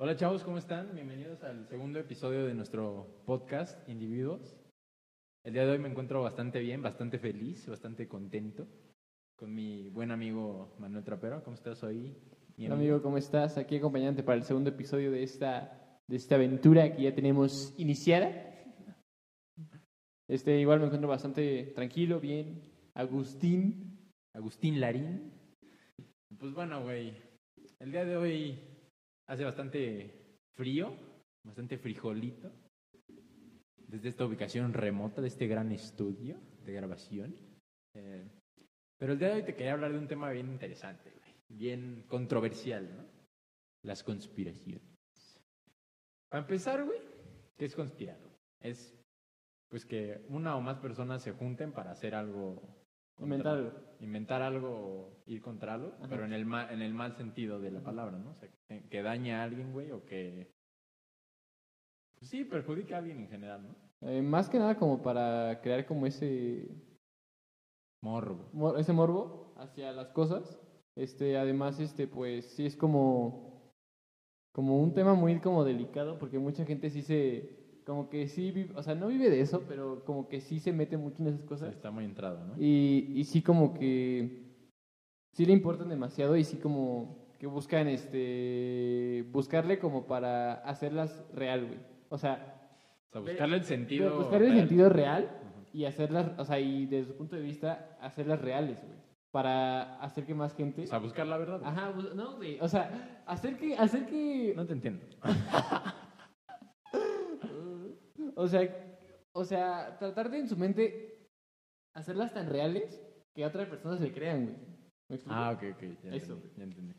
Hola chavos, ¿cómo están? Bienvenidos al segundo episodio de nuestro podcast Individuos. El día de hoy me encuentro bastante bien, bastante feliz, bastante contento con mi buen amigo Manuel Trapero. ¿Cómo estás hoy? mi Hola amigo, ¿cómo estás? Aquí acompañante para el segundo episodio de esta, de esta aventura que ya tenemos iniciada. Este, igual me encuentro bastante tranquilo, bien. Agustín. Agustín Larín. Pues bueno, güey, el día de hoy hace bastante frío, bastante frijolito, desde esta ubicación remota de este gran estudio de grabación. Eh, pero el día de hoy te quería hablar de un tema bien interesante, bien controversial, ¿no? Las conspiraciones. Para empezar, güey, ¿qué es conspirar? Es pues que una o más personas se junten para hacer algo. Inventar algo. Inventar algo o ir contra algo, Ajá. pero en el, ma- en el mal sentido de la palabra, ¿no? O sea, que, que dañe a alguien, güey, o que. Pues sí, perjudica a alguien en general, ¿no? Eh, más que nada como para crear como ese, Morbo. mor- ese morbo hacia las cosas. Este, además, este, pues sí es como, como un tema muy como delicado porque mucha gente sí se, como que sí, vive- o sea, no vive de eso, pero como que sí se mete mucho en esas cosas. está muy entrado, ¿no? Y, y sí como que sí le importan demasiado y sí como que buscan este buscarle como para hacerlas real, güey. O sea, O sea, buscarle el sentido. buscarle el real. sentido real y hacerlas, o sea, y desde su punto de vista hacerlas reales, güey. Para hacer que más gente O sea, buscar la verdad. güey. Ajá, no, güey, o sea, hacer que hacer que No te entiendo. o sea, o sea, tratar de en su mente hacerlas tan reales que a otras personas se crean, güey. Ah, ok, ok. Ya Eso. entendí, ya entendí.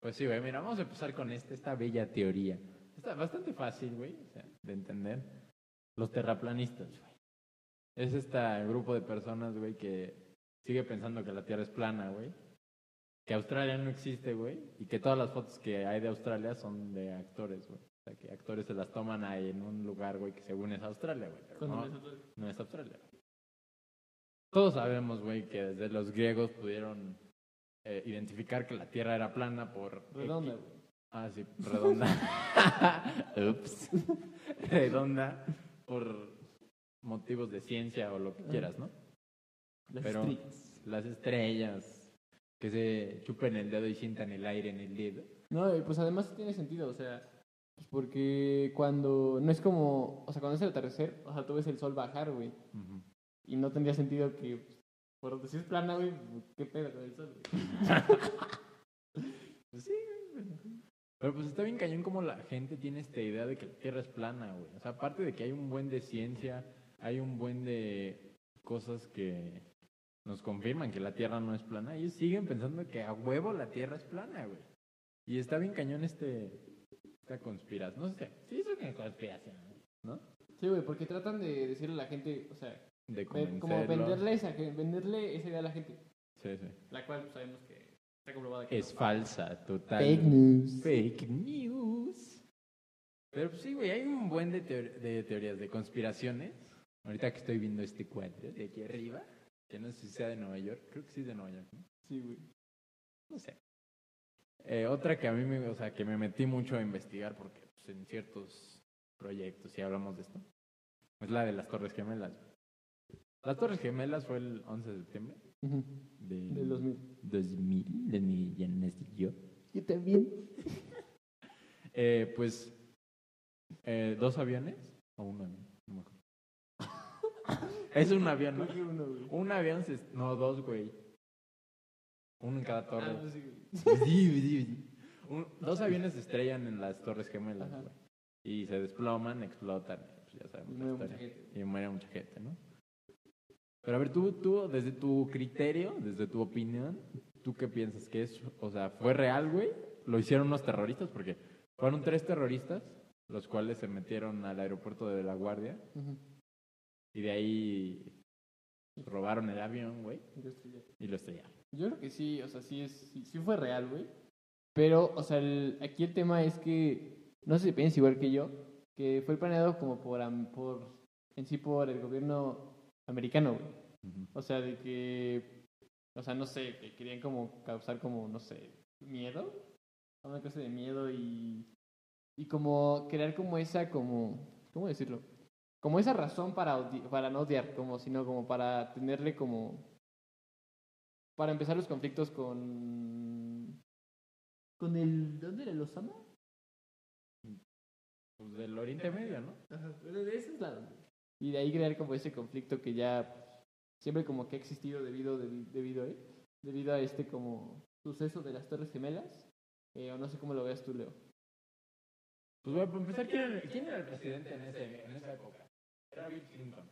Pues sí, güey, mira, vamos a empezar con este, esta bella teoría. Está bastante fácil, güey, o sea, de entender. Los terraplanistas, güey. Es este grupo de personas, güey, que sigue pensando que la Tierra es plana, güey. Que Australia no existe, güey. Y que todas las fotos que hay de Australia son de actores, güey. O sea, que actores se las toman ahí en un lugar, güey, que según es Australia, güey. no, no es Australia. Todos sabemos, güey, que desde los griegos pudieron eh, identificar que la Tierra era plana por... redonda, güey. Ah, sí, redonda. Ups. redonda por motivos de ciencia o lo que quieras, ¿no? Las Pero estrellas. las estrellas, que se chupen el dedo y sientan el aire en el dedo. No, y pues además tiene sentido, o sea, pues porque cuando no es como, o sea, cuando es el atardecer, o sea, tú ves el sol bajar, güey, y no tendría sentido que pues, por donde si es plana, güey, qué pedo con el sol, güey. Pues sí, güey. Pero pues está bien cañón como la gente tiene esta idea de que la Tierra es plana, güey. O sea, aparte de que hay un buen de ciencia, hay un buen de cosas que nos confirman que la Tierra no es plana. Ellos siguen pensando que a huevo la Tierra es plana, güey. Y está bien cañón este esta conspiración. No sé, sí es una conspiración, ¿no? Sí, güey, porque tratan de decirle a la gente, o sea, De ve- convencerlos. como venderle esa, venderle esa idea a la gente, Sí, sí. la cual pues, sabemos que está comprobada que Es falsa, total. Fake news. Fake news. Pero pues, sí, güey, hay un buen de, teor- de teorías de conspiraciones. Ahorita que estoy viendo este cuadro de aquí arriba, que no sé si sea de Nueva York, creo que sí es de Nueva York, ¿no? Sí, güey. No sé. Eh, otra que a mí me, o sea, que me metí mucho a investigar porque pues, en ciertos proyectos, si hablamos de esto, es la de las Torres Gemelas. Las Torres Gemelas fue el 11 de septiembre de Del 2000. 2000, de mi ya nací yo. Yo también. Eh, pues, eh, ¿dos aviones? O un avión, no me acuerdo. es un avión, ¿no? Un avión, se- no, dos, güey. Uno en cada torre. Ah, sí. Sí, sí. Un- dos aviones se estrellan en las torres gemelas, güey. Y se desploman, explotan. Pues ya sabemos Y la muere mucha historia. gente. Y muere mucha gente, ¿no? Pero a ver, tú, tú, desde tu criterio, desde tu opinión, ¿tú qué piensas que es? O sea, ¿fue real, güey? ¿Lo hicieron unos terroristas? Porque fueron tres terroristas, los cuales se metieron al aeropuerto de La Guardia Ujú. y de ahí robaron el avión, güey, y lo estrellaron. Yo creo que sí, o sea, sí, es, sí, sí fue real, güey. Pero, o sea, el- aquí el tema es que, no sé si piensas igual que yo, que fue planeado como por, por en sí por el gobierno americano, güey. O sea, de que, o sea, no sé, que querían como causar como, no sé, miedo. Una cosa de miedo y y como crear como esa, como, ¿cómo decirlo? Como esa razón para, odi- para no odiar, como, sino como para tenerle como, para empezar los conflictos con, con el, ¿dónde era el Osama? Pues del Oriente Medio, ¿no? Ajá, de lados. güey. Y de ahí crear como ese conflicto que ya siempre como que ha existido debido, debi- debido, ¿eh? debido a este como suceso de las Torres Gemelas. Eh, o no sé cómo lo veas tú, Leo. Pues bueno, para empezar, ¿quién era, quién era el presidente en, ese, en esa época? Era Bill Clinton.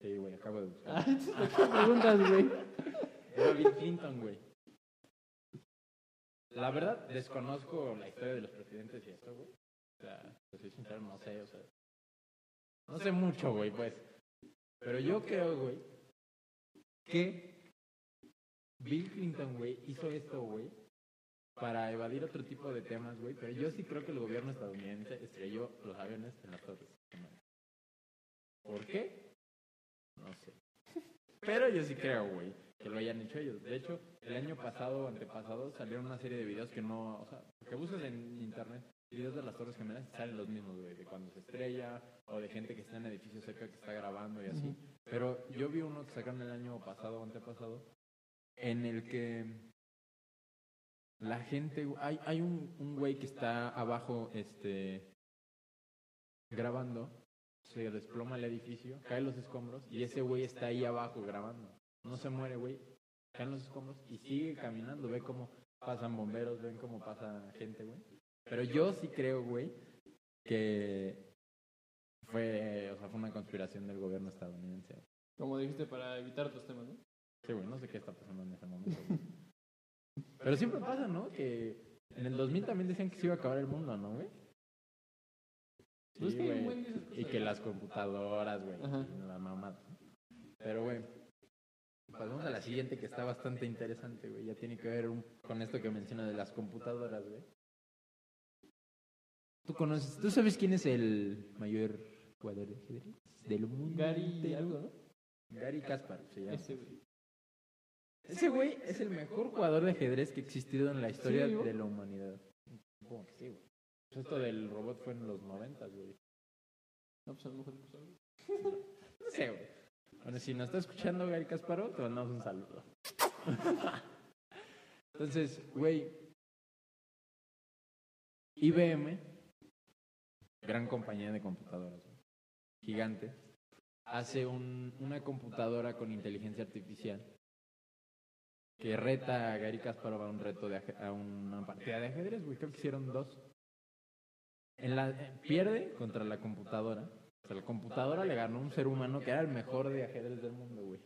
Sí, güey, acabo de buscar. Ah, ¿qué preguntas, güey? Era Bill Clinton, güey. La verdad, desconozco la historia de los presidentes y esto, güey. O sea, no sé, o sea. No sé mucho, güey, pues. Pero yo creo, güey, que Bill Clinton, güey, hizo esto, güey, para evadir otro tipo de temas, güey. Pero yo sí creo que el gobierno estadounidense estrelló los aviones en las torres. ¿Por qué? No sé. Pero yo sí creo, güey, que lo hayan hecho ellos. De hecho, el año pasado o antepasado salieron una serie de videos que no, o sea, que buscas en internet, videos de las Torres Gemelas salen los mismos, güey, de cuando se estrella o de gente que está en edificios cerca que está grabando y así. Pero yo vi uno que sacaron el año pasado o antepasado en el que la gente, hay, hay un, un güey que está abajo, este, grabando, se desploma el edificio, caen los escombros y ese güey está ahí abajo grabando. No se muere, güey. Caen los escombros y sigue caminando. Ve cómo pasan bomberos, ven cómo pasa gente, güey. Pero yo sí creo, güey, que fue, o sea, fue una conspiración del gobierno estadounidense. Como dijiste, para evitar otros temas, ¿no? Sí, güey, no sé qué está pasando en ese momento. Pero siempre pasa, ¿no? Que en el 2000 también decían que se iba a acabar el mundo, ¿no, güey? Pues Sí, güey. Y que las computadoras, güey. La mamá. Pero, güey. Pasamos a la siguiente que está bastante interesante, güey. Ya tiene que ver un- con esto que menciona de las computadoras, güey. ¿Tú conoces, tú sabes quién es el mayor jugador de ajedrez del mundo? Gary algo, ¿no? Gary Kasparov se llama. Ese, güey. Ese güey es el mejor jugador de ajedrez que ha existido en la historia de la humanidad. Que sí, güey. Pues esto del robot fue en los 90, güey. No, pues a lo mejor. No sé, güey. Bueno, si nos está escuchando Gary Kasparov, te mandamos un saludo. Entonces, güey, IBM, gran compañía de computadoras, gigante, hace un- una computadora con inteligencia artificial que reta a Gary Kasparov a un reto de a una partida de ajedrez, güey. Creo que hicieron dos. En la, eh, pierde contra la computadora. Sea, la computadora le ganó un ser humano que era el mejor de ajedrez del mundo, güey.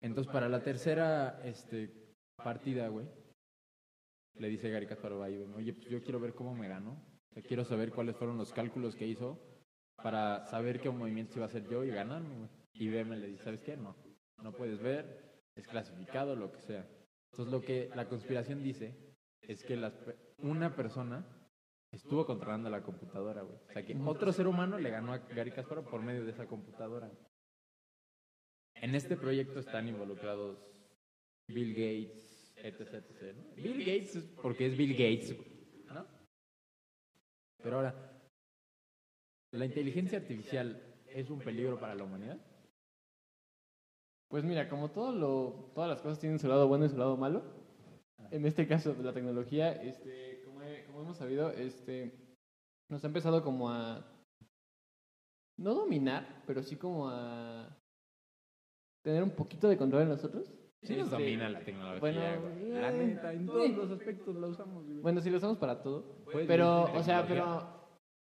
Entonces, para la tercera este, partida, güey, le dice Gary Kasparov a IBM, oye, pues yo quiero ver cómo me ganó. O sea, quiero saber cuáles fueron los cálculos que hizo para saber qué movimientos iba a hacer yo y ganarme, güey. IBM le dice, ¿sabes qué? No, no puedes ver, es clasificado, lo que sea. Entonces, lo que la conspiración dice es que las, una persona estuvo controlando la computadora, güey. O sea, que otro ser humano le ganó a Gary Kasparov por medio de esa computadora. En este proyecto están involucrados Bill Gates, etc, etc. Bill Gates es porque es Bill Gates, ¿no? Pero ahora, ¿la inteligencia artificial es un peligro para la humanidad? Pues mira, como todo lo, todas las cosas tienen su lado bueno y su lado malo, en este caso la tecnología, este, como, he- como hemos sabido, este, nos ha empezado como a no dominar, pero sí como a tener un poquito de control en nosotros. Sí, nos Este, domina la tecnología, bueno, güey. La neta, en todos los aspectos la usamos, güey. Bueno, sí lo usamos para todo, pero, o sea, pero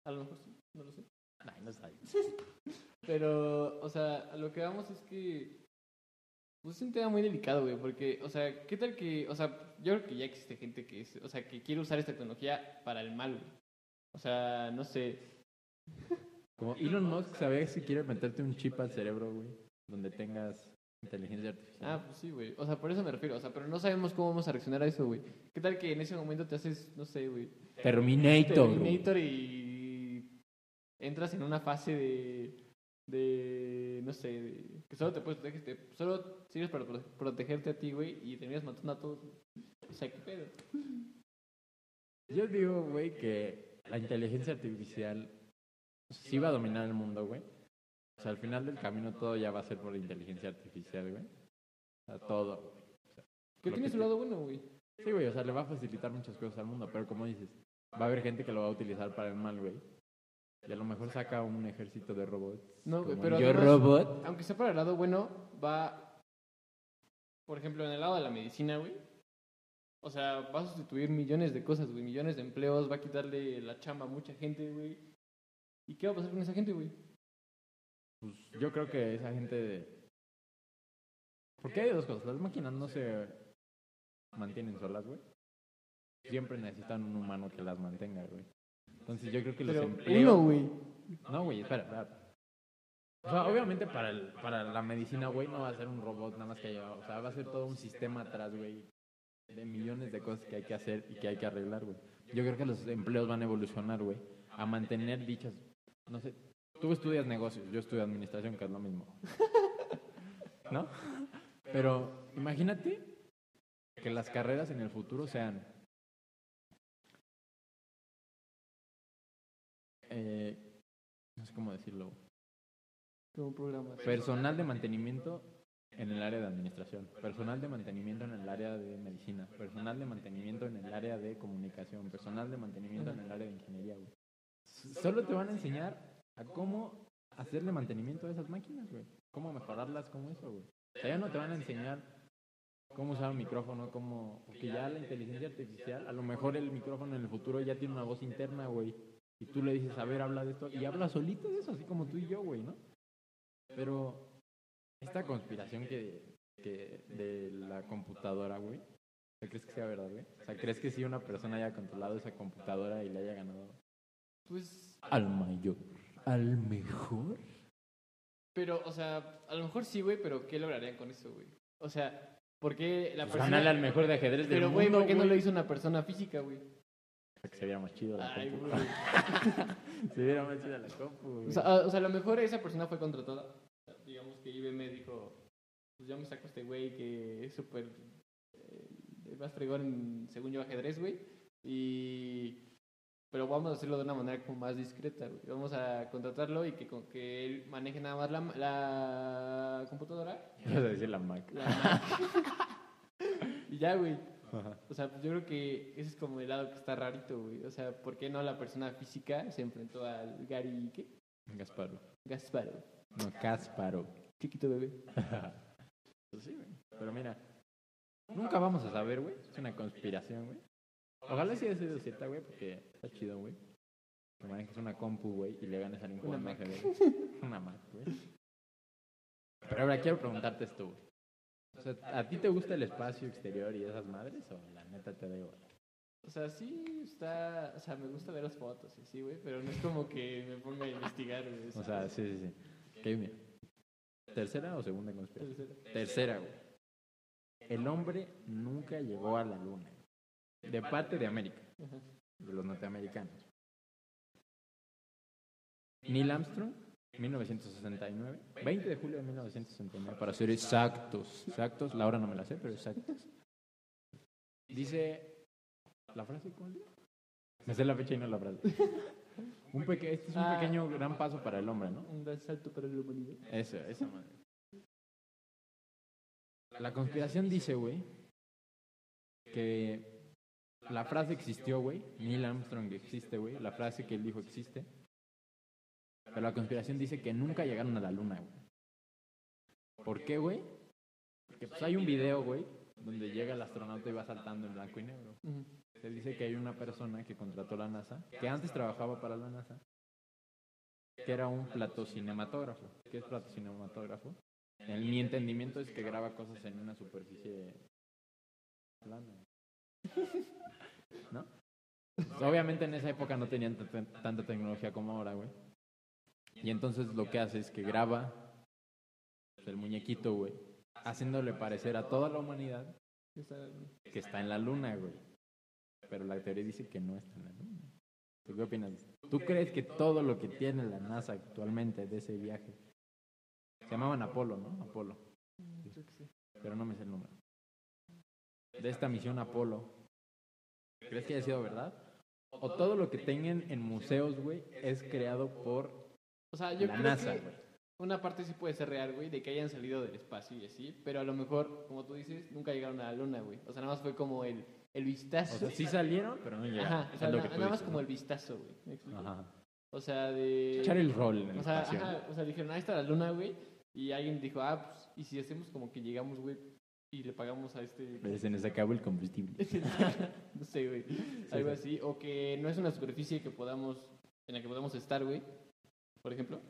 a lo mejor sí, no lo sé. Ay, no sabes. Pero, o sea, a lo que vamos es que. Pues es un tema muy delicado, güey, porque, o sea, ¿qué tal que.? O sea, yo creo que ya existe gente que es. O sea, que quiere usar esta tecnología para el mal, güey. O sea, no sé. Como Elon Musk sabía si quiere meterte un chip al cerebro, güey, donde tengas inteligencia artificial. Ah, pues sí, güey. O sea, por eso me refiero. O sea, pero no sabemos cómo vamos a reaccionar a eso, güey. ¿Qué tal que en ese momento te haces, no sé, güey. Terminator. güey. Terminator y. Entras en una fase de. De. No sé, de, que solo te puedes proteger. te- solo sirves para prote- protegerte a ti, güey, y terminas matando a todos. O sea, ¿qué pedo? Yo digo, güey, que la inteligencia artificial sí va a dominar el mundo, güey. O sea, al final del camino todo ya va a ser por inteligencia artificial, güey. O sea, todo. güey. O sea, Que tiene su lado bueno, güey. Sí, güey, o sea, le va a facilitar muchas cosas al mundo, pero como dices, va a haber gente que lo va a utilizar para el mal, güey. Y a lo mejor saca un ejército de robots. No, como pero Yo además- Robot. Aunque sea para el lado bueno, va, por ejemplo, en el lado de la medicina, güey. O sea, va a sustituir millones de cosas, güey, millones de empleos, va a quitarle la chamba a mucha gente, güey. ¿Y qué va a pasar con esa gente, güey? Pues yo creo que esa gente. Porque hay dos cosas. Las máquinas no se mantienen solas, güey. Siempre necesitan un humano que las mantenga, güey. Entonces yo creo que los Pero empleos. uno, güey. No, güey, espera, espera. O sea, obviamente para, el, para la medicina, güey, no va a ser un robot nada más que haya. O sea, va a ser todo un sistema atrás, güey. De millones de cosas que hay que hacer y que hay que arreglar, güey. Yo creo que los empleos van a evolucionar, güey. A mantener dichas. No sé. Tú estudias negocios, yo estudio administración, que es lo mismo. ¿No? Pero imagínate que las carreras en el futuro sean. Eh, no sé cómo decirlo. Como programa. Personal de mantenimiento en el área de administración, personal de mantenimiento en el área de medicina, personal de mantenimiento en el área de comunicación, personal de mantenimiento en el área de ingeniería, güey. Solo te van a enseñar a cómo hacerle mantenimiento a esas máquinas, güey. Cómo mejorarlas, cómo eso, güey. O sea, ya no te van a enseñar cómo usar un micrófono, cómo... Porque ya la inteligencia artificial, a lo mejor el micrófono en el futuro ya tiene una voz interna, güey. Y tú le dices, a ver, habla de esto. Y habla solito de eso, así como tú y yo, güey, ¿no? Pero esta conspiración que, que de la computadora, güey. ¿Crees que sea verdad, güey? O sea, ¿crees que si una persona haya controlado esa computadora y le haya ganado Pues, al mayor, al mejor? pero, o sea, a lo mejor sí, güey, pero ¿qué lograrían con eso, güey? O sea, ¿por qué la Pues persona... ganarle al mejor de ajedrez del Pero, güey, mundo, ¿por qué no lo hizo una persona física, güey? Para que se viera más chido la Ay, compu. se viera más chida la compu. O sea, a, o sea, a lo mejor esa persona fue contratada. Digamos que IBM dijo, pues yo me saco a este güey que es súper... eh, más fregón, en, según yo, ajedrez, güey. Y... Pero vamos a hacerlo de una manera como más discreta, güey. Vamos a contratarlo y que, con, que él maneje nada más la, la computadora. Ibas a decir la Mac. la Mac. y ya, güey. Ajá. O sea, pues yo creo que ese es como el lado que está rarito, güey. O sea, ¿por qué no la persona física se enfrentó al Gary, ¿qué? Gasparo. Gasparo. No, Casparo. Chiquito bebé. Pues sí, güey. Pero mira, nunca vamos a saber, güey. Es una conspiración, güey. Ojalá sí haya sido cierta, güey, porque está chido, güey. Que manejes una compu, güey, y le ganes a ningún. Una Mac, güey. Pero ahora quiero preguntarte esto, güey. O sea, ¿a ti te gusta el espacio exterior y esas madres o la neta te da igual? O sea, sí está... O sea, me gusta ver las fotos y sí, güey. Pero no es como que me ponga a investigar, güey. O sea, sí, sí, sí. Mira. ¿Tercera o segunda conspiración? Tercera. Tercera, güey. El hombre nunca llegó a la luna. De parte de América, de los norteamericanos. Neil Armstrong, 1969. 20 de julio de 1969, para ser exactos. Exactos, la hora no me la sé, pero exactos. Dice. ¿La frase cuál? Me sé la fecha y no la frase. Un peque- este es un Ah. pequeño gran paso para el hombre, ¿no? Un gran salto para la humanidad. Eso, esa madre. La conspiración dice, güey, que la frase existió, güey. Neil Armstrong existe, güey. La frase que él dijo existe. Pero la conspiración dice que nunca llegaron a la luna, güey. ¿Por qué, güey? Porque pues hay un video, güey, donde llega el astronauta y va saltando en blanco y negro. Se dice que hay una persona que contrató la NASA, que antes trabajaba para la NASA, que era un platocinematógrafo. ¿Qué es platocinematógrafo? En mi entendimiento es que graba cosas en una superficie plana. ¿No? Pues, obviamente en esa época no tenían tanta tecnología como ahora, güey. Y entonces lo que hace es que graba el muñequito, güey, haciéndole parecer a toda la humanidad que está en la luna, güey. Pero la teoría dice que no está en la luna. ¿Tú qué opinas? ¿Tú crees que todo lo que tiene la NASA actualmente de ese viaje se llamaban Apolo, ¿no? Apolo, pero no me sé el número. De esta misión Apolo, ¿crees que haya sido verdad? o todo lo que tengan en museos, güey, es creado por O sea, yo la creo NASA, que güey. una parte sí puede ser real, güey, de que hayan salido del espacio y así, pero a lo mejor, como tú dices, nunca llegaron a la luna, güey. O sea, nada más fue como el, el vistazo. O sea, sí salieron, pero no llegaron. Ajá, o sea, lo na- nada más como el vistazo, güey. Ajá. O sea, de... Echar el rol en el O sea, espacio. ajá, o sea, dijeron, ahí está la luna, güey. Y alguien dijo, ah, pues, ¿y si hacemos como que llegamos, güey, y le pagamos a este... Pues se nos acabó el combustible. no sé, güey. Algo así. O que no es una superficie que podamos, en la que podamos estar, güey. Por ejemplo.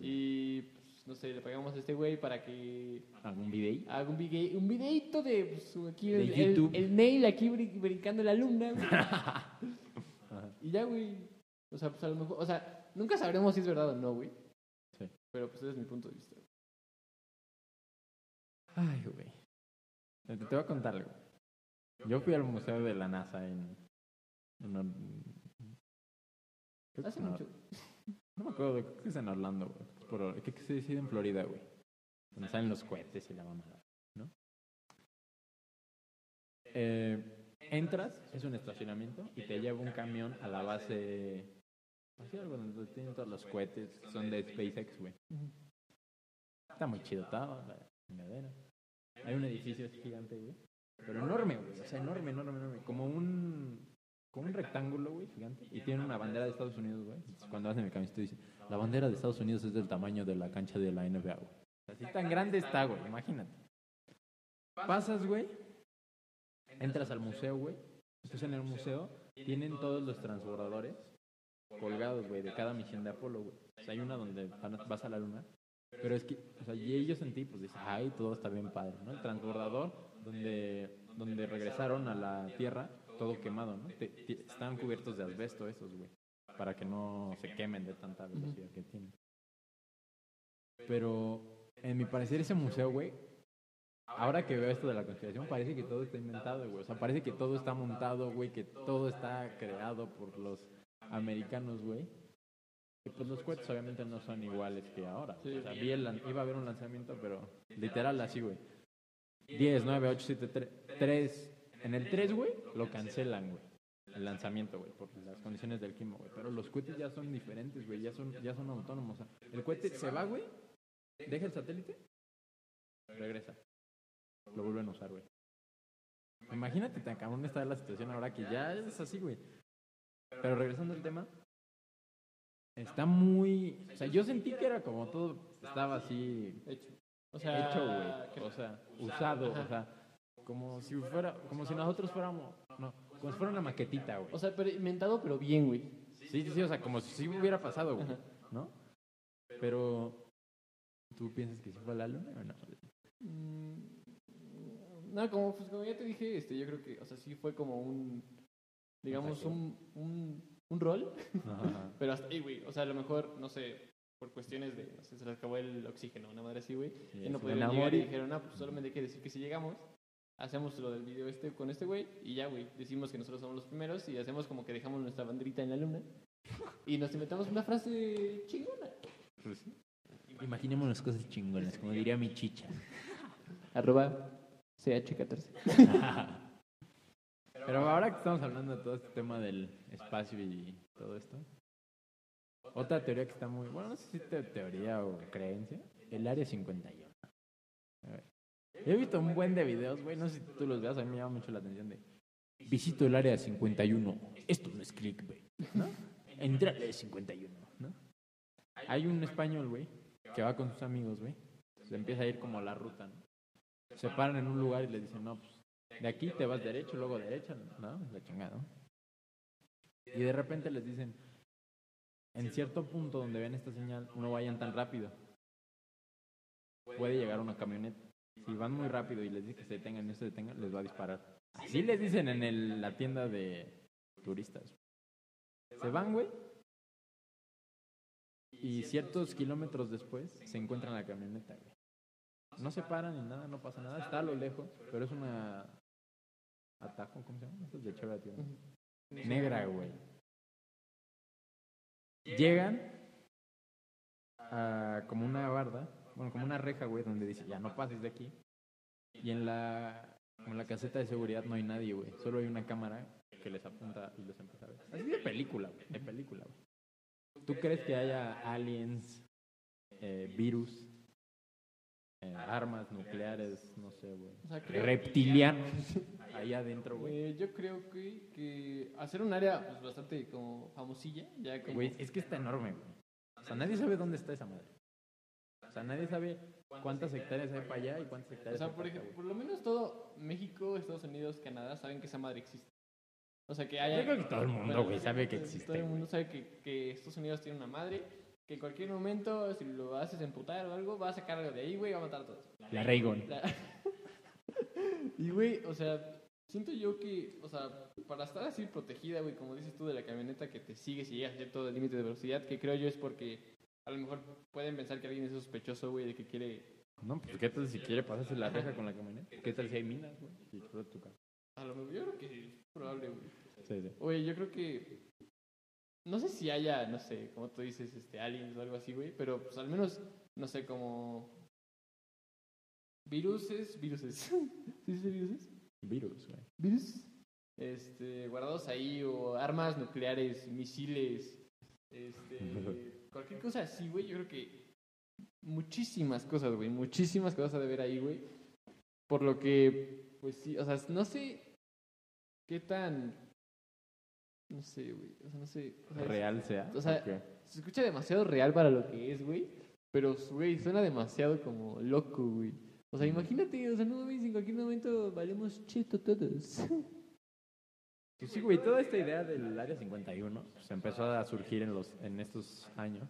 Y, pues, no sé, le pagamos a este güey para que ¿Algún video? haga un, video, un videito de pues, aquí De el, el, YouTube. el nail aquí brin- brincando la luna, güey. y ya, güey. O sea, pues a lo mejor, o sea, nunca sabremos si es verdad o no, güey. Sí. Pero pues ese es mi punto de vista. Ay, güey. Te, te voy a contar algo. Yo fui al museo de la NASA en... Hace mucho. No me acuerdo, creo que es en Orlando, güey. Or- ¿Qué que se decide en Florida, güey? Donde salen los cohetes y la mamada, ¿no? Eh, entras, es un estacionamiento y te lleva un camión a la base... Así algo donde tienen todos los cohetes son de SpaceX, güey. Está muy chido todo, la chingadera. Hay un edificio gigante, güey. Pero enorme, güey. O sea, enorme, enorme, enorme. Como un, un rectángulo, güey, gigante. Y tiene una bandera de Estados Unidos, güey. Entonces, Cuando hacen el camiseta dice, la bandera de Estados Unidos es del tamaño de la cancha de la NBA, güey. Así tan grande está, güey. Imagínate. Pasas, güey. Entras al museo, güey. Estás en el museo. Tienen todos los transbordadores colgados, güey, de cada misión de Apolo, güey. O sea, hay una donde vas a la luna. Pero es que, o sea, y ellos en ti, pues dicen, ay, todo está bien padre, ¿no? El transbordador, donde, donde regresaron a la Tierra, todo quemado, ¿no? Te- te- están cubiertos de asbesto esos, güey, para que no se quemen de tanta velocidad que tienen. Pero, en mi parecer, ese museo, güey, ahora que veo esto de la conspiración, parece que todo está inventado, güey. O sea, parece que todo está montado, güey, que todo está creado por los americanos, güey. Y pues los cohetes obviamente no son iguales que ahora. Sí. O sea, vi el iba a haber un lanzamiento, pero literal así, güey. 10, 9, 8, 7, 3. En el 3, güey, lo cancelan, güey. El lanzamiento, güey, por las condiciones del clima, güey. Pero los cohetes ya son diferentes, güey. Ya son, ya son autónomos. O sea, el cohete se va, güey. Deja el satélite. Regresa. Lo vuelven a usar, güey. Imagínate tan cabrón está la situación ahora que ya es así, güey. Pero regresando al tema, está muy. O sea, yo sentí que era como todo estaba así Hecho. O sea, hecho, güey. O sea, usado, o sea, como si fuera, como si nosotros fuéramos, no, como si fuera una maquetita, güey. o sea, pero inventado, pero bien, güey. Sí, sí, sí, o sea, como si hubiera pasado, güey, Ajá. ¿no? Pero, ¿tú piensas que sí fue la luna o no? Mm, No, como, pues, como ya te dije, este, yo creo que, o sea, sí fue como un, digamos, un, un, un rol, Ajá. pero hasta ahí, güey. O sea, a lo mejor, no sé, por cuestiones de, no sé, se les acabó el oxígeno, una madre así, güey. Sí, y no pudieron llegar y dijeron, no, pues solamente hay que decir que si llegamos, hacemos lo del video este con este güey y ya, güey, decimos que nosotros somos los primeros y hacemos como que dejamos nuestra banderita en la luna y nos inventamos una frase chingona. Pues. Imaginémonos cosas chingonas, como diría mi chicha. Arroba CH14. Pero ahora que estamos hablando de todo este tema del espacio y todo esto, otra teoría que está muy, bueno, no sé si es te- teoría o creencia, el área 51. A ver. He visto un buen de videos, güey, no sé si tú los veas, a mí me llama mucho la atención de, visito el área 51, esto no es clickbait, ¿no? Entra al área 51, ¿no? Hay un español, güey, que va con sus amigos, güey, se empieza a ir como a la ruta, ¿no? Se paran en un lugar y le dicen, no, pues de aquí te vas derecho, luego derecha, ¿no? La chingada. ¿no? Y de repente les dicen, en cierto punto donde ven esta señal, no vayan tan rápido. Puede llegar una camioneta. Si van muy rápido y les dicen que se detengan y no se detengan, les va a disparar. Así les dicen en el- la tienda de turistas. Se van, güey. Y ciertos kilómetros después se encuentran la camioneta, güey. No se paran ni nada, no pasa nada. Está a lo lejos, pero es una atajo, ¿cómo se llama? De Chevrolet, tío. Negra, güey. Llegan a como una barda, bueno, como una reja, güey, donde dice, ya no pases de aquí. Y en la, en la caseta de seguridad no hay nadie, güey. Solo hay una cámara que les apunta y los empieza a ver. Así de película, güey, de película, güey. ¿Tú crees que haya aliens, eh, virus, eh, armas nucleares, no sé, güey? O sea, creo- Reptilianos ahí adentro, güey. Eh, yo creo que, que hacer un área pues, bastante como famosilla, ya como... Güey, es que está enorme, güey. O sea, nadie sabe dónde está esa madre. O sea, nadie sabe cuántas hectáreas hay para allá y cuántas O hectáreas sea, hay por ejemplo, por lo menos todo México, Estados Unidos, Canadá saben que esa madre existe. O sea, que haya... Yo creo que todo el mundo, güey, sabe que todo- existe. Todo el mundo sabe que, que Estados Unidos tiene una madre, que en cualquier momento, si lo haces emputar o algo, va a sacar algo de ahí, güey, va a matar a todos. La Reagan. La- y, güey, o sea, siento yo que, o sea, para estar así protegida, güey, como dices tú, de la camioneta que te sigue si llegas a cierto límite de velocidad, que creo yo es porque a lo mejor pueden pensar que alguien es sospechoso, güey, de que quiere... No, pues qué tal si quiere pasarse la reja con la camioneta. ¿Qué tal si hay minas, güey? Y tu carro. A lo mejor, yo creo que es probable, güey. Sí, sí. Oye, yo creo que... No sé si haya, no sé, como tú dices, este, aliens o algo así, güey, pero pues al menos, no sé, como... Viruses, viruses. ¿Sí dice viruses? Virus, güey. virus este, guardados ahí o armas nucleares, misiles, este, cualquier cosa así, güey. Yo creo que muchísimas cosas, güey, muchísimas cosas de ver ahí, güey. Por lo que, pues sí, o sea, no sé qué tan, no sé, güey, o sea, no sé. o sea, es- Real sea. o sea, se escucha demasiado real para lo que es, güey. Pero, güey, suena demasiado como loco, güey. O sea, imagínate, o sea, no mames, en cualquier momento valemos cheto todos. Pues sí, güey, toda esta idea del Área 51 se empezó a surgir en, los, en estos años.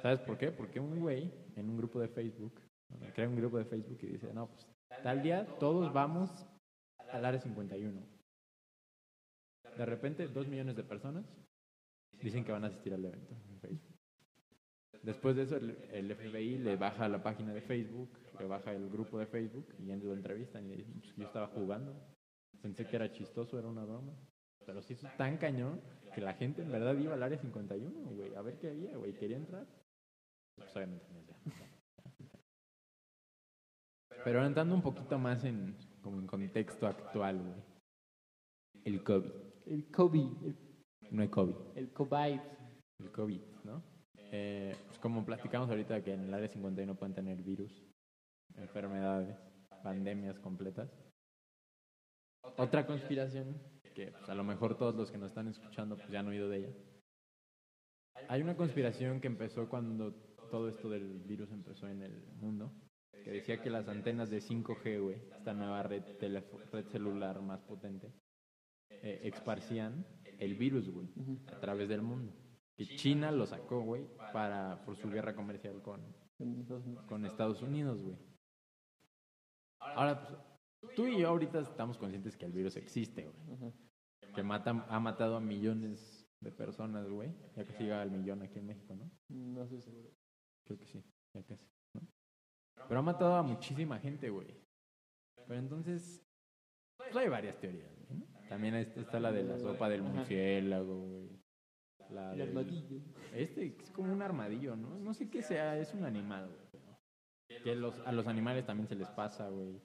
¿Sabes por qué? Porque un güey en un grupo de Facebook, crea un grupo de Facebook y dice, no, pues tal día todos vamos al Área 51. De repente, dos millones de personas dicen que van a asistir al evento en Facebook. Después de eso, el, el FBI le baja la página de Facebook, le baja el grupo de Facebook y ya lo entrevistan y le dicen, pues yo estaba jugando, pensé que era chistoso, era una broma. Pero sí es tan cañón que la gente en verdad iba al área 51, güey, a ver qué había, güey, quería entrar. Pues obviamente no ya. Pero entrando un poquito más en, como en contexto actual, güey. El COVID. El COVID, el, No hay COVID. el COVID. El COVID, ¿no? Eh, pues como platicamos ahorita que en el área 51 pueden tener virus, enfermedades, pandemias completas. Otra conspiración, que pues, a lo mejor todos los que nos están escuchando pues, ya han oído de ella. Hay una conspiración que empezó cuando todo esto del virus empezó en el mundo, que decía que las antenas de 5G, güey, esta nueva red, red celular más potente, eh, esparcían el virus, güey, a través del mundo. Que China lo sacó, güey, para por su guerra comercial con, En Estados Unidos. con Estados Unidos, güey. Ahora, pues, tú y yo ahorita estamos conscientes que el virus existe, güey. Que mata, ha matado a millones de personas, güey. Ya casi llega al millón aquí en México, ¿no? No estoy seguro. Creo que sí, ya casi. ¿no? Pero ha matado a muchísima gente, güey. Pero entonces, pues hay varias teorías, güey, ¿no? También est- está la de la sopa del murciélago, güey. La El armadillo. Este es como un armadillo, ¿no? No sé qué sea, es un animal, güey. Que los, a los animales también se les pasa, güey.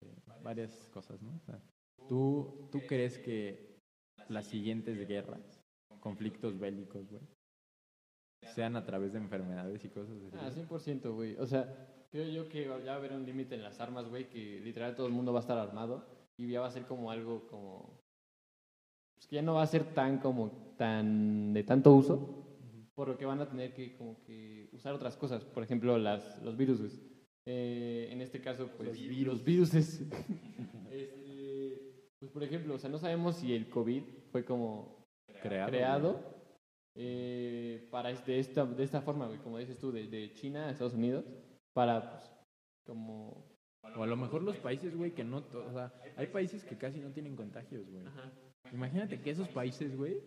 Eh, varias cosas, ¿no? O sea, ¿tú, ¿Tú crees que las siguientes guerras, conflictos bélicos, güey, sean a través de enfermedades y cosas así? Ah, 100%, güey. O sea, creo yo que ya va a haber un límite en las armas, güey, que literal todo el mundo va a estar armado y ya va a ser como algo como... Pues que ya no va a ser tan como tan de tanto uso, por lo que van a tener que como que usar otras cosas, por ejemplo, las, los virus, güey. Eh, en este caso, pues Los los viruses. Este, pues por ejemplo, o sea, no sabemos si el COVID fue como creado. creado eh, para de esta, de esta forma, güey, como dices tú, de, de China a Estados Unidos, para, pues, como... O a lo mejor los países, güey, que no... O sea, hay países que casi no tienen contagios, güey. Imagínate que esos países, güey,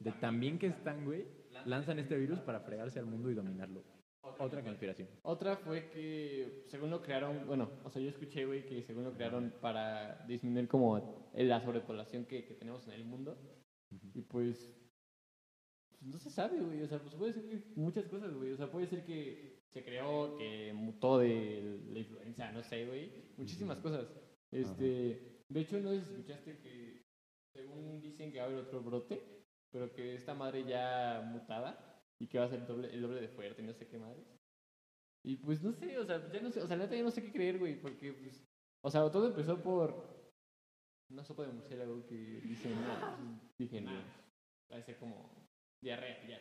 de tan bien que están, güey, lanzan este virus para fregarse al mundo y dominarlo. Otra conspiración. Otra fue que, según lo crearon, bueno, o sea, yo escuché, güey, que según lo crearon para disminuir como la sobrepoblación que, que tenemos en el mundo, y pues... pues, no se sabe, güey, o sea, pues puede ser que muchas cosas, güey, o sea, puede ser que se creó, que mutó de la influenza, no sé, güey, muchísimas cosas. Este, de hecho, no escuchaste que según dicen que va a haber otro brote, pero que esta madre ya mutada y que va a ser el doble, el doble de fuerte, no sé qué madre. Y pues no sé, o sea, ya no sé, o sea, neta ya no sé qué creer, güey, porque pues, o sea, todo empezó por una sopa de murciélago que dicen, no, dije, no, va a como diarrea, ya.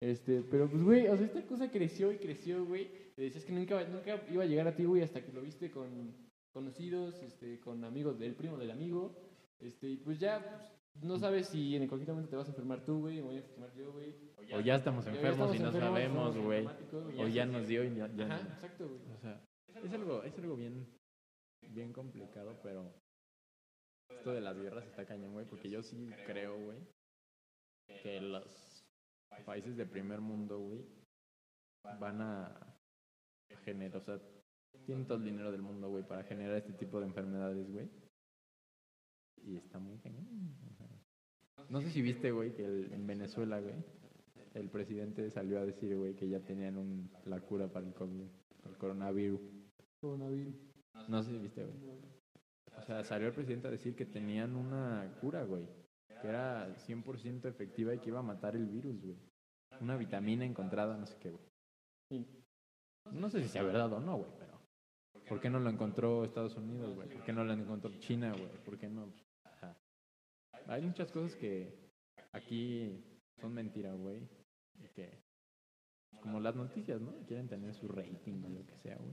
Este, pero pues, güey, o sea, esta cosa creció y creció, güey. Decías que nunca, nunca iba a llegar a ti, güey, hasta que lo viste con conocidos, este, con amigos del primo del amigo. Este, y pues ya, pues, no sabes si en cualquier momento te vas a enfermar tú, güey, o voy a enfermar yo, güey. O ya estamos Ya enfermos estamos y no enfermos, sabemos, güey. O ya nos dio y ya, ya Ajá, no. exacto, güey. O sea, es algo, es algo bien, bien complicado, pero esto de las guerras está cañón, güey, porque yo sí creo, güey, que los países de primer mundo, güey, van a generar, o sea, tienen todo el dinero del mundo, güey, para generar este tipo de enfermedades, güey. Y está muy cañón. No sé si viste, güey, que el- en Venezuela, güey, el presidente salió a decir, güey, que ya tenían un, la cura para el COVID, el coronavirus. Coronavirus. No sé si viste, güey. O sea, salió el presidente a decir que tenían una cura, güey. Que era 100% efectiva y que iba a matar el virus, güey. Una vitamina encontrada, no sé qué, güey. Sí. No sé si sea verdad o no, güey, pero... ¿Por qué no lo encontró Estados Unidos, güey? ¿Por qué no lo encontró China, güey? ¿Por qué no? Hay muchas cosas que aquí son mentiras, güey. Que... Como las noticias, ¿no? Quieren tener su rating o lo que sea, güey.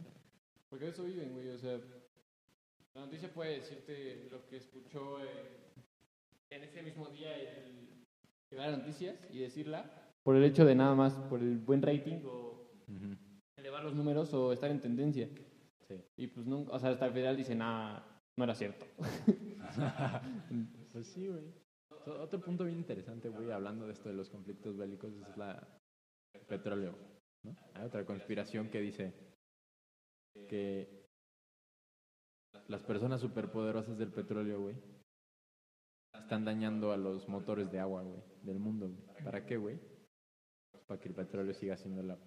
Porque eso viven, güey. O sea, la noticia puede decirte lo que escuchó eh, en ese mismo día el que da las noticias y decirla por el hecho de nada más, por el buen rating o elevar los números o estar en tendencia. Sí. Y pues nunca, o sea, hasta el federal dice, nada, no era cierto. Pues sí, güey. Otro punto bien interesante, güey, hablando de esto de los conflictos bélicos, es la el petróleo. ¿no? Hay otra conspiración que dice que las personas superpoderosas del petróleo, güey, están dañando a los motores de agua, güey, del mundo. güey. ¿Para qué, güey? Para que el petróleo siga siendo la,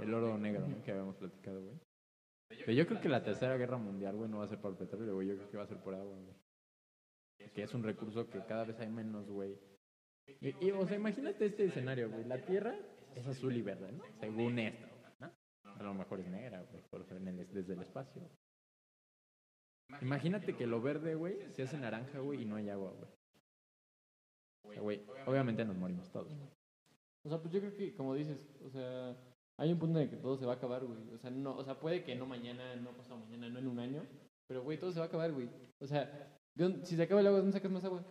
el oro negro, ¿no? Que habíamos platicado, güey. Pero yo creo que la tercera guerra mundial, güey, no va a ser por petróleo, güey. Yo creo que va a ser por agua, güey. Que es un recurso que cada vez hay menos, güey. Y, o sea, imagínate este escenario, güey. La Tierra es azul y verde, ¿no? Según esto, ¿no? A lo mejor es negra, güey, desde el espacio. Imagínate que lo verde, güey, se hace naranja, güey, y no hay agua, güey. O sea, güey, obviamente nos morimos todos. O sea, pues yo creo que, como dices, o sea, hay un punto en el que todo se va a acabar, güey. O sea, no, o sea, puede que no mañana, no pasado mañana, no en un año, pero, güey, todo se va a acabar, güey. O sea, ¿de dónde- si se acaba el agua, ¿dónde sacas más agua?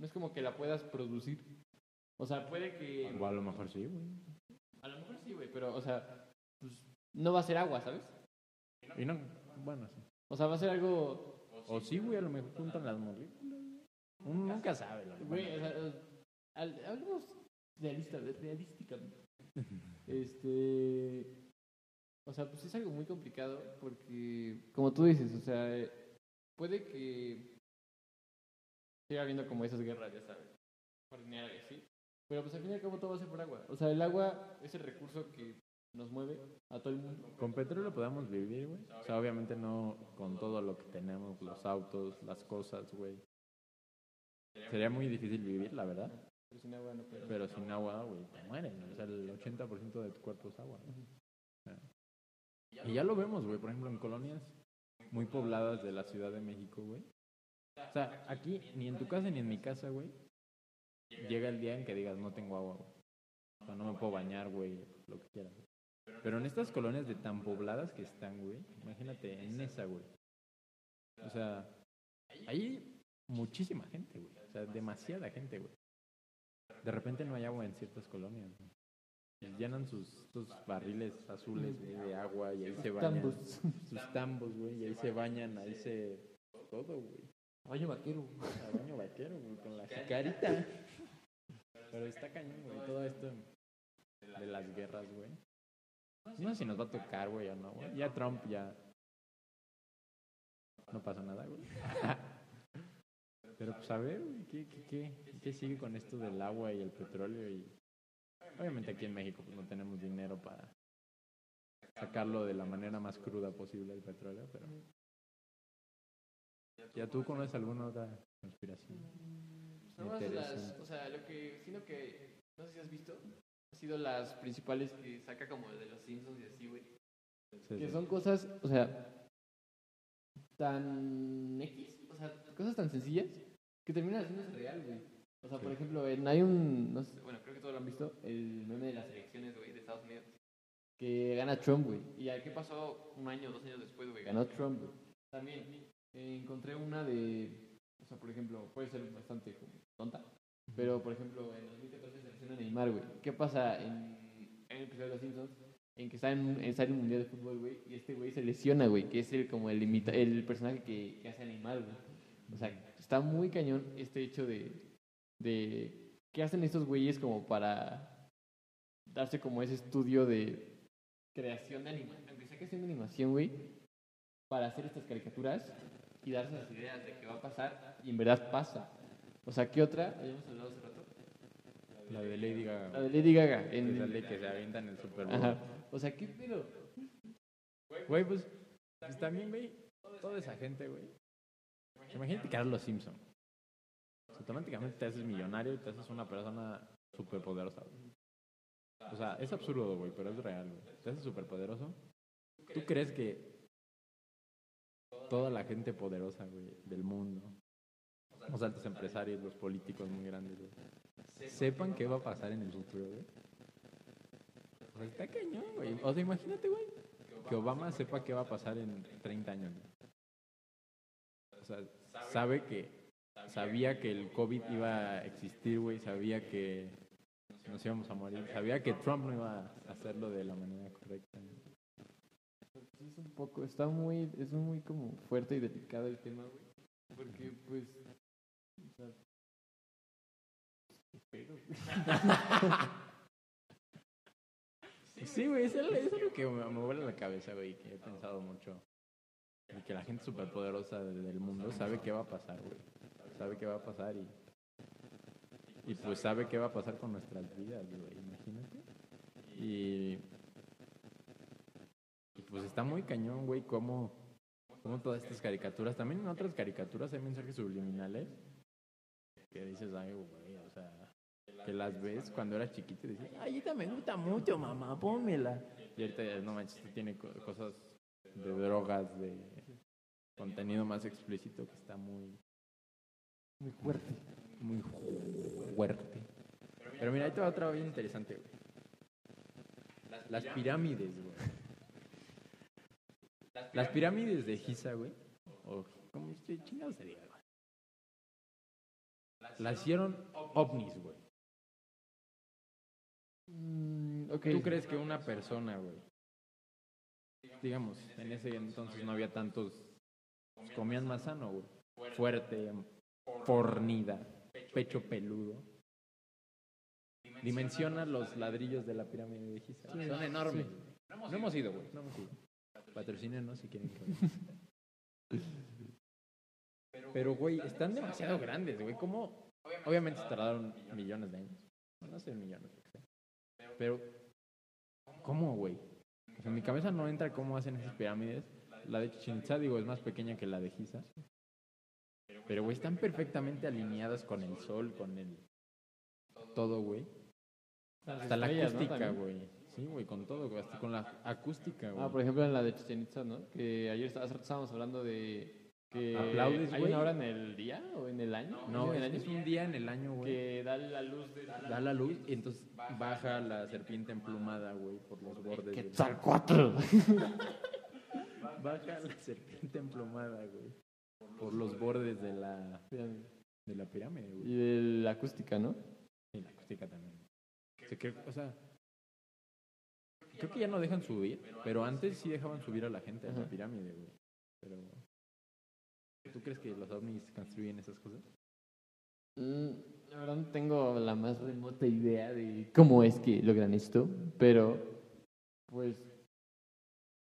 No es como que la puedas producir. O sea, puede que... O a lo mejor sí, güey. A lo mejor sí, güey, pero, o sea, pues no va a ser agua, ¿sabes? Y no, bueno, sí. O sea, va a ser algo... O sí, güey, a lo mejor juntan las moléculas. Uno nunca sabe, Güey, o sea, hablemos realista, realísticamente. Este... O sea, pues es algo muy complicado porque, como tú dices, o sea, eh, puede que siga habiendo como esas guerras, ya sabes, por dinero y así. Pero pues al fin y al cabo todo va a ser por agua. O sea, el agua es el recurso que nos mueve a todo el mundo. Con petróleo podemos vivir, güey. O sea, obviamente no con todo lo que tenemos, los autos, las cosas, güey. Sería muy difícil vivir, la verdad. Pero sin agua no. Pero sin agua, güey, te mueren. O sea, el 80% de tu cuerpo es agua. ¿no? Y ya lo vemos, güey. Por ejemplo, en colonias muy pobladas de la Ciudad de México, güey. O sea, aquí, ni en tu casa ni en mi casa, güey. Llega el día en que digas, no tengo agua, güey. O sea, no me puedo bañar, güey, lo que quieras. Pero en estas colonias de tan pobladas que están, güey, imagínate, en esa, güey. O sea, hay muchísima gente, güey. O sea, demasiada gente, güey. De repente no hay agua en ciertas colonias, güey. Llenan sus estos barriles azules güey, de agua y ahí se bañan. Tambos. Sus tambos, güey, y ahí se bañan, ahí se... Todo, güey. Baño vaquero. A baño vaquero, güey, con la jicarita. Pero está cañón, güey, todo esto de las guerras, güey. No sé si nos va a tocar, güey, o no, güey. Ya Trump ya... No pasa nada, güey. Pero pues a ver, güey, ¿qué, qué, qué, qué sigue con esto del agua y el petróleo? Y obviamente aquí en México pues, no tenemos dinero para sacarlo de la manera más cruda posible el petróleo, pero... ¿Ya tú conoces alguna otra conspiración. Nada más las, o sea, lo que, sino que, no sé si has visto, ha sido las principales que saca como de los Simpsons y así, güey. Sí, Que sí. son cosas, o sea, tan X, o sea, cosas tan sencillas que terminan haciéndose real, güey. O sea, por ejemplo, en- hay un, no sé, bueno, creo que todos lo han visto, el meme de las elecciones, güey, de Estados Unidos. Que gana Trump, güey. ¿Y a qué pasó un año, dos años después, güey? Ganó Trump, güey. También eh, encontré una de, o sea, por ejemplo, puede ser bastante como tonta, pero por ejemplo, en 2014 se lesiona Neymar, güey. ¿Qué pasa en, en el episodio de Los Simpsons? En que está en, está en un mundial de fútbol, güey, y este güey se lesiona, güey, que es el, como el, imita, el personaje que, que hace a Neymar, güey. O sea, está muy cañón este hecho de, de qué hacen estos güeyes como para darse como ese estudio de creación de animación, aunque sea creación de animación, güey, para hacer estas caricaturas y darse las ideas de qué va a pasar y en verdad pasa. O sea, ¿qué otra? Habíamos hablado hace rato. La de Lady Gaga. La de Lady Gaga. En, sale que se avienta en el Super Bowl. Ajá. O sea, ¿qué pedo? Güey, pues, pues también, güey, toda esa gente, güey. Imagínate que eres los Simpson. Automáticamente te haces millonario y te haces una persona súper poderosa. O sea, es absurdo, güey, pero es real, güey. Te haces súper poderoso. ¿Tú crees que toda la gente poderosa, güey, del mundo, los altos empresarios, los políticos muy grandes, sepan qué va a pasar en el futuro, güey? O sea, está cañón, güey. O sea, imagínate, güey, que Obama sepa qué va a pasar en 30 años. O sea, sabe que, sabía que el COVID iba a existir, güey, sabía que nos íbamos a morir, sabía que Trump no iba a hacerlo de la manera correcta. Sí, es un poco, está muy, es muy como fuerte y delicado el tema, güey. Porque, pues, o sea. Sí, güey, eso, es lo que me, me vuela la cabeza, güey, que he pensado mucho. Y que la gente superpoderosa de- del mundo sabe qué va a pasar, güey. Sabe qué va a pasar y... Y pues sabe qué va a pasar con nuestras vidas, güey, imagínate. Y... Pues está muy cañón, güey, cómo, cómo todas estas caricaturas, también en otras caricaturas hay mensajes subliminales que dices, ay, güey, o sea, que las ves cuando eras chiquito y dices, ay, esta me gusta mucho, mamá, pónmela. Y ahorita, no manches, tiene co- cosas de drogas, de contenido más explícito que está muy, Muy fuerte. muy fuerte. Pero mira, ahí te va otra bien interesante, güey. Las pirámides, güey. Las pirámides de Giza, güey. O como este chingado se diga, güey. Las hicieron ovnis, güey. Mm. ¿Tú crees que una persona, güey? Digamos, en ese entonces no había tantos. comían más sano, güey. Fuerte, fornida, pecho peludo. Dimensiona los ladrillos de la pirámide de Giza. Son enormes. No hemos ido, güey. No hemos ido. Patrocínenos si quieren que. Pero, güey, están demasiado grandes, güey. ¿Cómo? Obviamente se tardaron millones de años. No sé, millones. Pero, ¿cómo, güey? O sea, en mi cabeza no entra cómo hacen esas pirámides. La de Chichen Itza, digo, es más pequeña que la de Giza. Pero, güey, están perfectamente alineadas con el sol, con el... Todo, güey. Hasta la acústica, güey. Sí, güey, con todo, güey. Hasta con la acústica, güey. Ah, por ejemplo, en la de Chichen Itza, ¿no? Que ayer está- hace rato estábamos hablando de que Aplaudes, hay güey. una hora en el día o en el año. no, en el año es un día en el año, güey. que da la luz de Da la luz y entonces baja la serpiente emplumada, güey, por los bordes. Quetzalcóatl. Baja la serpiente emplumada, güey. Por los bordes de la, de la pirámide, güey. Y de la acústica, ¿no? Y la acústica también. O sea, creo que ya no dejan subir, pero antes sí dejaban subir a la gente a la pirámide, güey. Pero, ¿tú crees que los ovnis construyen esas cosas? Mm, La verdad no tengo la más remota idea de cómo es que logran esto, pero pues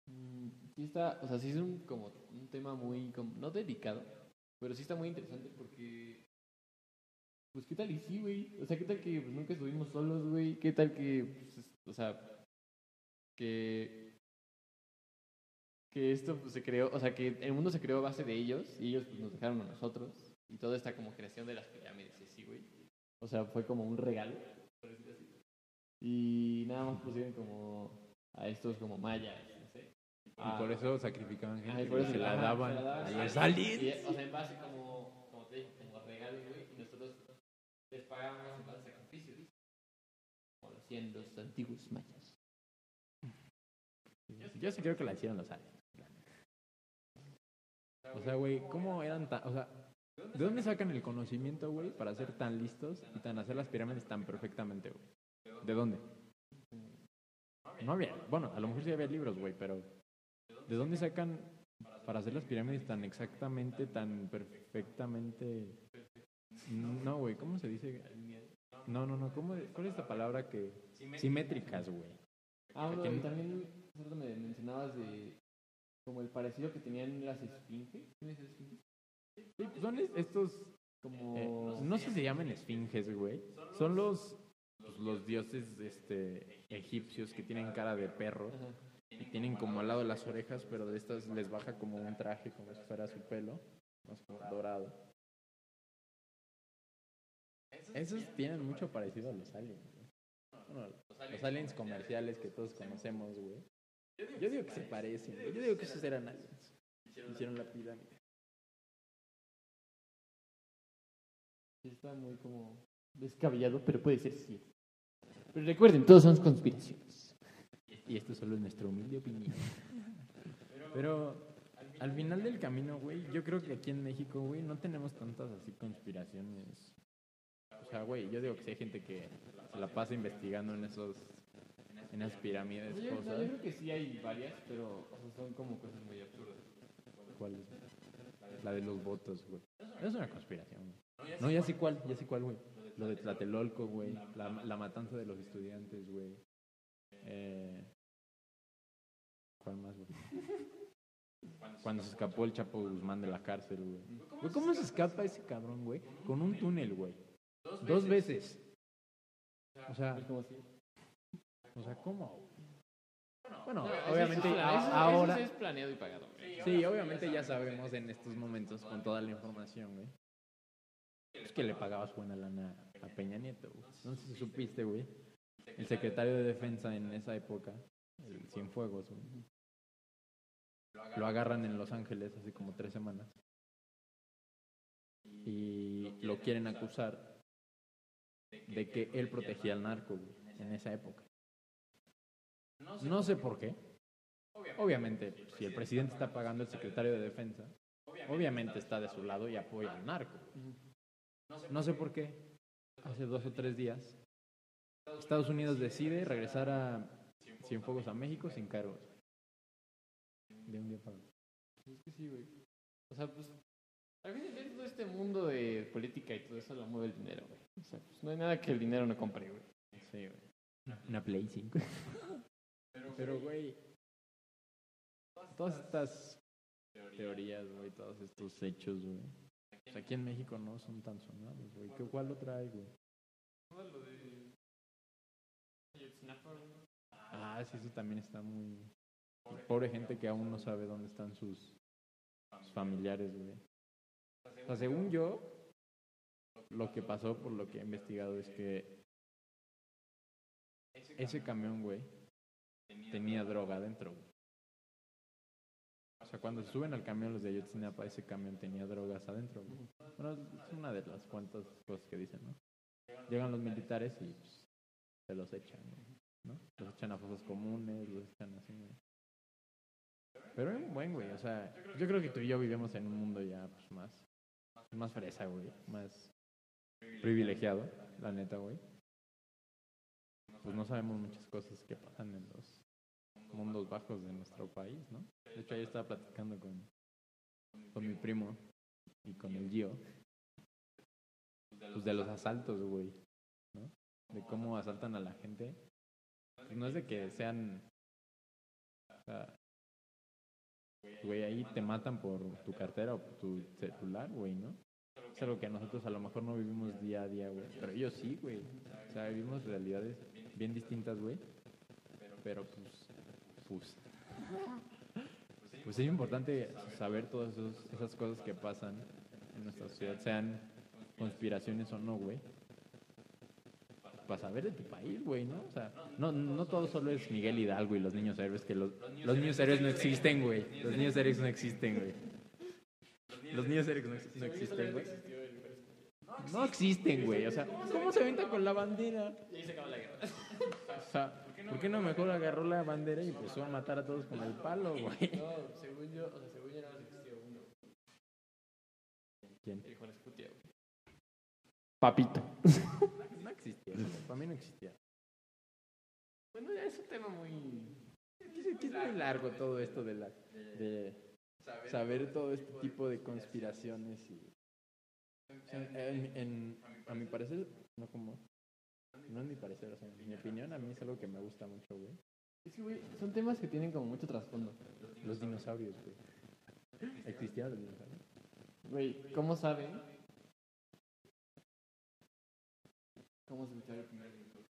mm, sí está, o sea, sí es un como tema muy no delicado, pero sí está muy interesante porque pues qué tal y sí, güey, o sea, qué tal que pues, nunca estuvimos solos, güey, qué tal que pues, es- o sea, que que esto pues, se creó, o sea, que el mundo se creó a base de ellos y ellos pues, nos dejaron a nosotros Y toda esta como creación de las pirámides, y así, güey. O sea, fue como un regalo. Y nada más pusieron como a estos como mayas, Y por eso sacrificaban gente. Ajá, y por eso se la daban se la daban. a los Y, aliens. o sea, en base como, como te dije, como regalo, güey, y nosotros les pagábamos en base a sacrificio, ¿viste? Como lo hacían los antiguos mayas. Yo sí creo que la hicieron los aliens. O sea, güey, ¿cómo eran tan... O sea, ¿de dónde sacan el conocimiento, güey, para ser tan listos y tan hacer las pirámides tan perfectamente, güey? ¿De dónde? No había... Bueno, a lo mejor sí había libros, güey, pero... ¿De dónde sacan para hacer las pirámides tan exactamente, tan perfectamente... No, güey, ¿cómo se dice? No, no, no, ¿cómo, ¿cuál es la palabra que... Simétricas, güey. Ah, no- también me mencionabas de como el parecido que tenían las esfinges. ¿Tienes esfinges? Sí, pues son es- estos Como... Eh, no sé si se llaman esfinges, güey. Son los, pues, los dioses este, egipcios que tienen cara de perro Ajá. Tienen como al lado las orejas, pero de estas les baja como un traje, como si fuera su pelo, más como dorado. Esos tienen mucho parecido a los aliens. los aliens comerciales que todos conocemos, güey. Yo digo que se parecen. Yo digo que esos eran aliens. Hicieron la pirámide. Está muy como descabellado, pero puede ser sí. Pero recuerden, todos son conspiraciones. Y esto solo es nuestra humilde opinión. Pero al final del camino, güey, yo creo que aquí en México, güey, no tenemos tantas así conspiraciones. O sea, güey, yo digo que sí hay gente que se la pasa investigando en esos en esas pirámides, Yo, no, yo cosas. creo que sí hay varias, pero o sea, son como cosas muy absurdas. ¿Cuál es? La de los votos, güey. Es una conspiración, güey. No, ya sé cuál, ya sé cuál, güey. Lo de Tlatelolco, güey. La, la matanza de los estudiantes, güey. Eh, ¿Cuál más, güey? Cuando se escapó el Chapo Guzmán de la cárcel, güey. Güey, ¿Cómo se escapa ese cabrón, güey? Con un túnel, güey. Dos veces. O sea, o sea, ¿cómo? Bueno, obviamente ahora... sí es planeado y pagado. Sí, obviamente ya sabemos en estos momentos con toda la información, güey. Es que le pagabas buena lana a Peña Nieto, güey. No sé si supiste, güey. El secretario de Defensa en esa época, el Cienfuegos. Lo agarran en Los Ángeles hace como tres semanas. Y lo quieren acusar de que él protegía al narco, en esa época. No sé por qué. Obviamente, si el presidente está pagando el secretario de defensa, obviamente está de su lado y apoya al narco. No sé por qué. Hace dos o tres días, Estados Unidos decide regresar a Cienfuegos a México sin cargos. De un día para otro. Es que sí, güey. O sea, pues... Al fin y al cabo, todo este mundo de política y todo eso lo mueve el dinero, güey. O sea, pues no hay nada que el dinero no compre, güey. Sí, güey. Una Play 5. Pero, güey, todas estas teorías, güey, todos estos hechos, güey. Pues aquí en México no son tan sonados, güey. ¿Qué cuál otra hay, güey? Ah, sí, eso también está muy... Pobre gente que aún no sabe dónde están sus, familiares, güey. O sea, según yo, lo que pasó, por lo que he investigado, es que ese camión, güey, tenía droga adentro. O sea, cuando se suben al camión los de Ayotzinapa, ese camión tenía drogas adentro. Bueno, es una de las cuantas cosas que dicen, ¿no? Llegan los militares y pues, los echan, ¿no? Los echan a fosas comunes, los echan así. Pero es buen, güey, o sea, yo creo que tú y yo vivimos en un mundo ya, pues, más, más fresa, güey, más privilegiado, la neta, güey. Pues no sabemos muchas cosas que pasan en los mundos bajos de nuestro país, ¿no? De hecho, ayer estaba platicando con, con mi primo y con el Gio, pues de los asaltos, güey. De cómo asaltan a la gente. Pues no es de que sean, o sea, güey, ahí te matan por tu cartera o por tu celular, güey, ¿no? Es algo que nosotros a lo mejor no vivimos día a día, güey. Pero ellos sí, güey. O sea, vivimos realidades bien distintas, güey. Pero pues, pues, pues es importante saber todas esas cosas que pasan en nuestra sociedad, sean conspiraciones o no, güey. Para saber de tu país, güey, ¿no? O sea, no, no todo solo es Miguel Hidalgo y los niños héroes, que los, los niños héroes no existen, güey. Los niños héroes no existen, güey. Los niños héroes no, ex- no existen, güey. No existen, güey. O sea, ¿cómo se aventan con la bandera? Y ahí se acaba la guerra. O sea, ¿por qué no mejor agarró la bandera y empezó a matar a todos con el palo, güey? No, según yo, o sea, según yo nada más existía uno. ¿Quién? El Juan Escutia, güey. Papito. Existía. Para mí no existía. Bueno, ya es un tema muy... Es muy largo todo esto de la de saber todo este tipo de conspiraciones y en, en- a mi parecer no como no es mi parecer, o sea, en mi opinión a mí es algo que me gusta mucho, güey. Es que, güey, son temas que tienen como mucho trasfondo. Los dinosaurios, güey. ¿Existían los dinosaurios? Güey, ¿cómo saben? ¿Cómo se escuchaba el primer dinosaurio?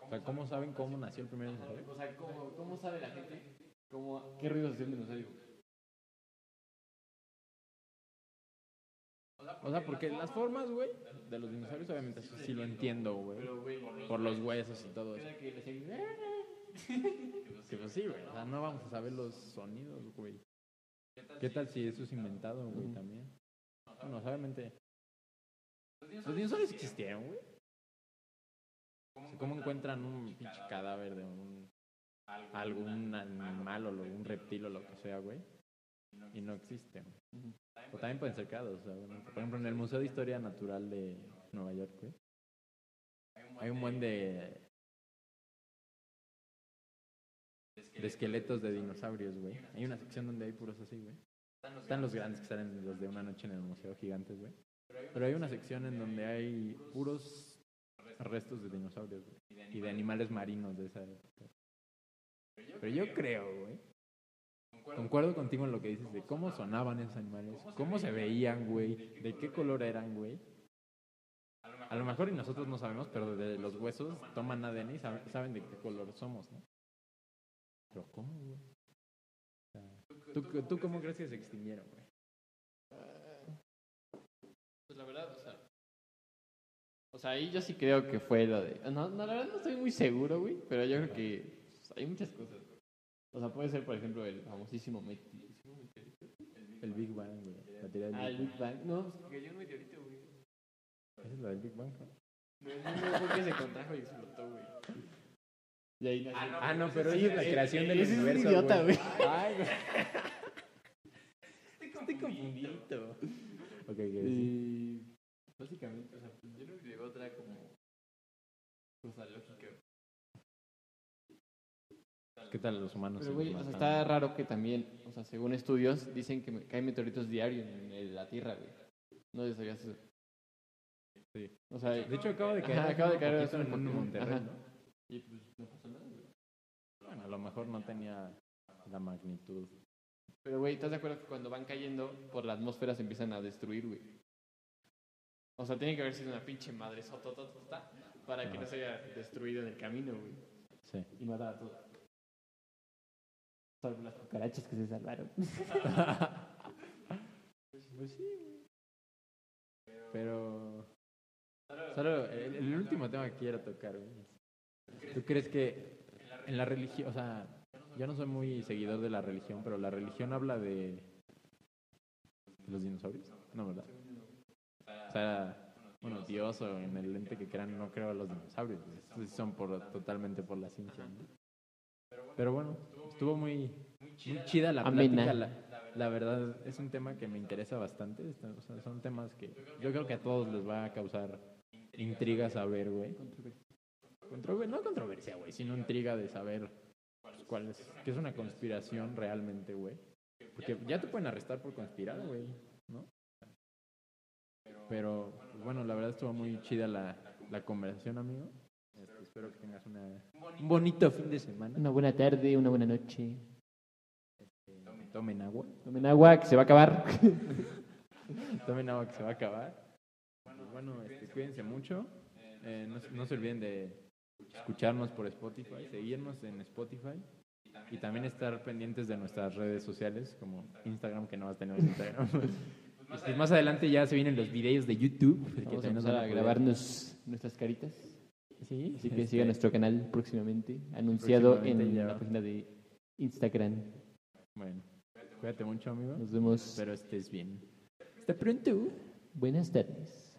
O sea, ¿cómo saben cómo nació el primer dinosaurio? O sea, ¿cómo, cómo sabe la gente cómo, qué ruidos hacía un dinosaurio? O sea, porque las formas, güey, de los dinosaurios obviamente eso sí lo entiendo, güey. Por los huesos y todo eso. era que le hacían... Que pues sí, güey. O sea, no vamos a saber los sonidos, güey. ¿Qué tal si eso es inventado, güey, también? Bueno, obviamente. Los dinosaurios existieron, güey. O sea, ¿Cómo encuentran un pinche cadáver de un algún animal o un reptil o lo que sea, güey? Y no existen. Ujú. O también pueden ser creados. o sea, bueno, por ejemplo, en el Museo de Historia Natural de Nueva York, güey. Hay un buen de de esqueletos de dinosaurios, güey. Hay una sección donde hay puros así, güey. Están los grandes que salen los de una noche en el museo gigantes, güey. Pero hay una sección en donde hay puros restos de dinosaurios, güey. Y de animales marinos de esa época. Pero yo creo, güey. Concuerdo contigo en lo que dices de cómo sonaban esos animales, cómo se veían, güey, de qué color eran, güey. A lo mejor y nosotros no sabemos, pero de los huesos toman ADN y saben, saben de qué color somos, ¿no? Pero ¿cómo, güey? O sea, ¿tú, ¿Tú cómo crees que se extinguieron, güey? Pues la verdad, o sea... O sea, ahí yo sí creo que fue lo de... No, no, la verdad no estoy muy seguro, güey, pero yo creo que pues, hay muchas cosas. güey. O sea, puede ser, por ejemplo, el famosísimo meteorito. El Big Bang, güey. Ah, el Big Bang. No, pues que cayó un meteorito, güey. Esa es la del Big Bang, ¿no? No, no, no, fue que se contrajo y explotó, güey. Y ahí nació. Ah, no, pero Sí, esa es la creación del ese es un universo, idiota, güey. Ay, güey. Estoy confundido. Ok, ¿qué decir? Básicamente, o sea, pues, yo creo que llegó otra como cosa lógica. ¿Qué tal los humanos? Pero, güey, o sea, está raro que también, o sea, según estudios, dicen que caen meteoritos diarios en la Tierra, güey. No sabías eso. Sí. O sea, De hecho, acaba de caer. Ajá, acaba de caer en. Monterrey, Ajá. ¿no? y pues no pasó nada, güey. Bueno, a lo mejor no tenía la magnitud. Pero, güey, ¿estás de acuerdo que cuando van cayendo por la atmósfera se empiezan a destruir, güey? O sea, tiene que haber sido una pinche madre sotototota para que no se haya destruido en el camino, güey. Sí. Y matar a todos. Salvo las cucarachas que se salvaron. Pues sí, güey. Pero. Solo el, el último tema que quiero tocar, güey. ¿Tú crees que en la religión, o sea, yo no soy muy seguidor de la religión, pero la religión habla de los dinosaurios? No, ¿verdad? O sea, bueno, Dios o en el ente que crean, no creo a los dinosaurios. Estos son por, totalmente por la ciencia. ¿no? Pero bueno, estuvo muy, muy chida la plática. La, la verdad es un tema que me interesa bastante. o sea, son temas que yo creo que a todos les va a causar intriga saber, güey. Controver- no controversia, güey, sino intriga de saber cuál es, qué es una conspiración realmente, güey. Porque ya te pueden arrestar por conspirar, güey, ¿no? Pero, pues, bueno, la verdad estuvo muy chida la, la conversación, amigo. Este, espero que tengas una, un bonito fin de semana. Una buena tarde, una buena noche. Tomen agua. Tomen agua, que se va a acabar. Tomen agua que se va a acabar. Pues bueno, este, cuídense mucho. Eh, no, no se olviden de escucharnos por Spotify, seguirnos en Spotify y también estar pendientes de nuestras redes sociales como Instagram, que no vas a tener Instagram. Pues más adelante ya se vienen los videos de YouTube. que Vamos a nos a grabarnos nuestras caritas. Sí, Así que este, sigan nuestro canal próximamente, anunciado Próximamente en ya. la página de Instagram. Bueno, cuídate mucho, amigo. Nos vemos. Espero estés bien. Hasta pronto. Buenas tardes.